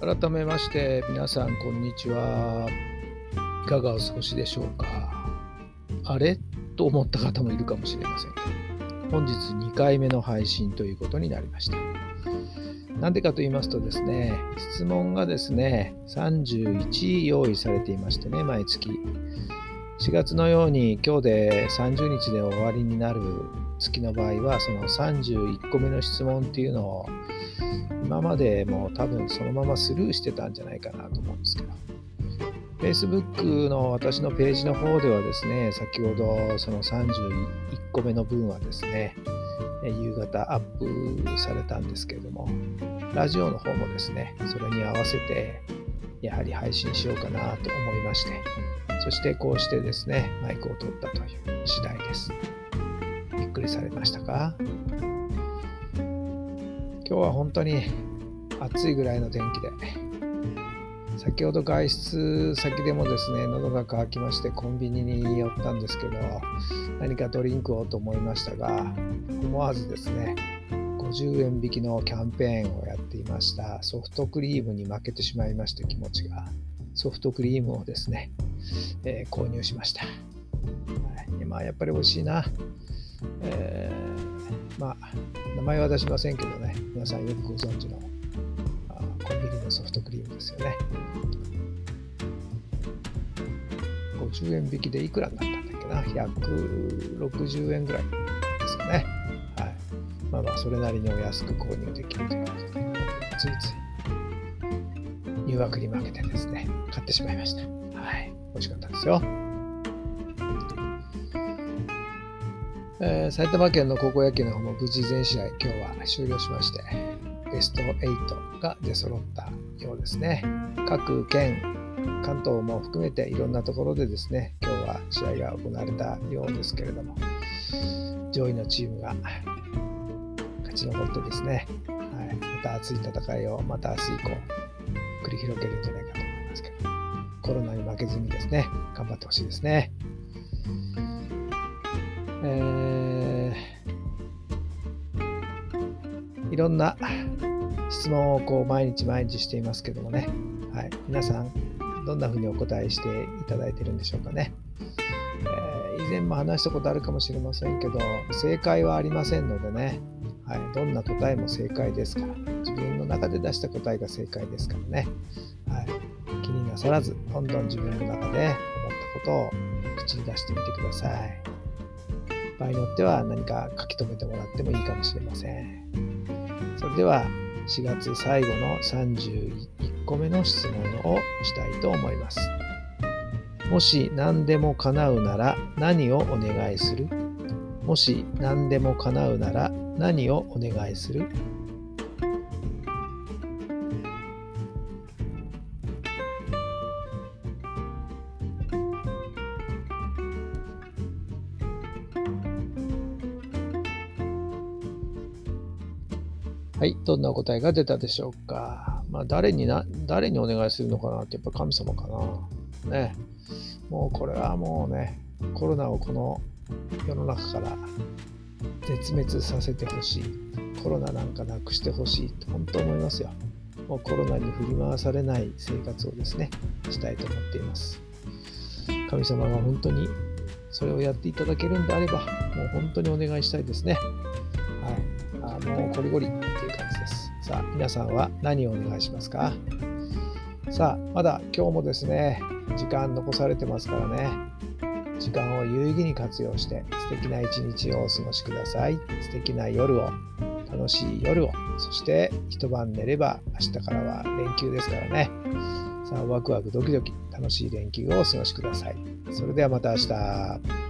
改めまして皆さんこんにちは。いかがお過ごしでしょうか？あれ？と思った方もいるかもしれません。本日2回目の配信ということになりました。なんでかと言いますとですね質問がですね31用意されていましてね毎月。4月のように今日で30日で終わりになる月の場合はその31個目の質問っていうのを今までも多分そのままスルーしてたんじゃないかなと思うんですけど。Facebook の私のページの方ではですね先ほどその31個目の分はですね夕方アップされたんですけれどもラジオの方もですねそれに合わせてやはり配信しようかなと思いましてそしてこうしてですねマイクを取ったという次第です。びっくりされましたか？今日は本当に暑いぐらいの天気で。先ほど外出先でもですね喉が渇きましてコンビニに寄ったんですけど何かドリンクをと思いましたが思わずですね50円引きのキャンペーンをやっていました。ソフトクリームに負けてしまいまして気持ちが。ソフトクリームをですね、えー、購入しました、はい、まあやっぱり美味しいな、えー、まあ名前は出しませんけどね皆さんよくご存知のあコンビニのソフトクリームですよね。50円引きでいくらになったんだっけな ?160 円ぐらいですかね。はい。まあまあ、それなりにお安く購入できるということで、ついつい誘惑に負けてですね、買ってしまいました。はい。美味しかったですよ。えー、埼玉県の高校野球の方も無事全試合今日は終了しまして、ベスト8が出揃ったようですね。各県、関東も含めていろんなところでですね、今日は試合が行われたようですけれども、上位のチームが勝ち残ってですね、はい、また熱い戦いをまた明日以降繰り広げるんじゃないかと思いますけど、コロナに負けずにですね、頑張ってほしいですね。えろんな質問をこう毎日毎日していますけどもね、はい、皆さんどんなふうにお答えしていただいてるんでしょうかね、えー、以前も話したことあるかもしれませんけど正解はありませんのでね、はい、どんな答えも正解ですから。自分の中で出した答えが正解ですからね、はい、気になさらずどんどん自分の中で思ったことを口に出してみてください。場合によっては何か書き留めてもらってもいいかもしれません。それでは4月最後の31個目の質問をしたいと思います。もし何でも叶うなら何をお願いする？もし何でも叶うなら何をお願いする？はい、どんな答えが出たでしょうか。まあ、誰にな、誰にお願いするのかなって、やっぱ神様かな。ね。もうこれはもうね、コロナをこの世の中から絶滅させてほしい。コロナなんかなくしてほしいと、本当思いますよ。もうコロナに振り回されない生活をですね、したいと思っています。神様が本当にそれをやっていただけるんであれば、もう本当にお願いしたいですね。はい。もうゴリゴリっていう感じです。さあ、皆さんは何をお願いしますか？さあ、まだ今日もですね、時間残されてますからね、時間を有意義に活用して素敵な一日をお過ごしください。素敵な夜を、楽しい夜を、そして一晩寝れば明日からは連休ですからね。さあ、ワクワクドキドキ楽しい連休をお過ごしください。それではまた明日。